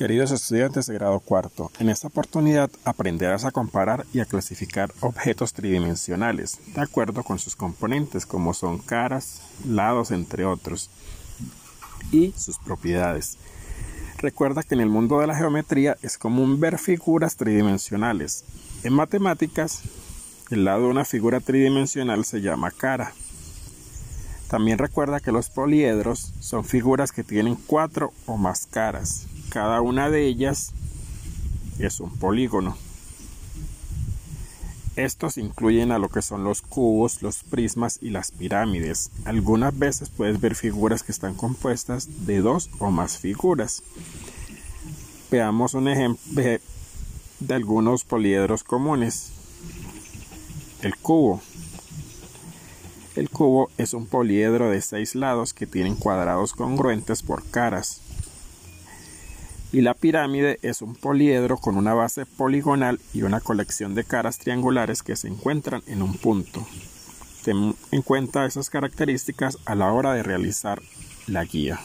Queridos estudiantes de grado cuarto, en esta oportunidad aprenderás a comparar y a clasificar objetos tridimensionales, de acuerdo con sus componentes como son caras, lados, entre otros, y sus propiedades. Recuerda que en el mundo de la geometría es común ver figuras tridimensionales. En matemáticas, el lado de una figura tridimensional se llama cara. También recuerda que los poliedros son figuras que tienen cuatro o más caras. Cada una de ellas es un polígono. Estos incluyen a lo que son los cubos, los prismas y las pirámides. Algunas veces puedes ver figuras que están compuestas de dos o más figuras. Veamos un ejemplo de algunos poliedros comunes. El cubo. El cubo es un poliedro de seis lados que tienen cuadrados congruentes por caras y la pirámide es un poliedro con una base poligonal y una colección de caras triangulares que se encuentran en un punto. Ten en cuenta esas características a la hora de realizar la guía.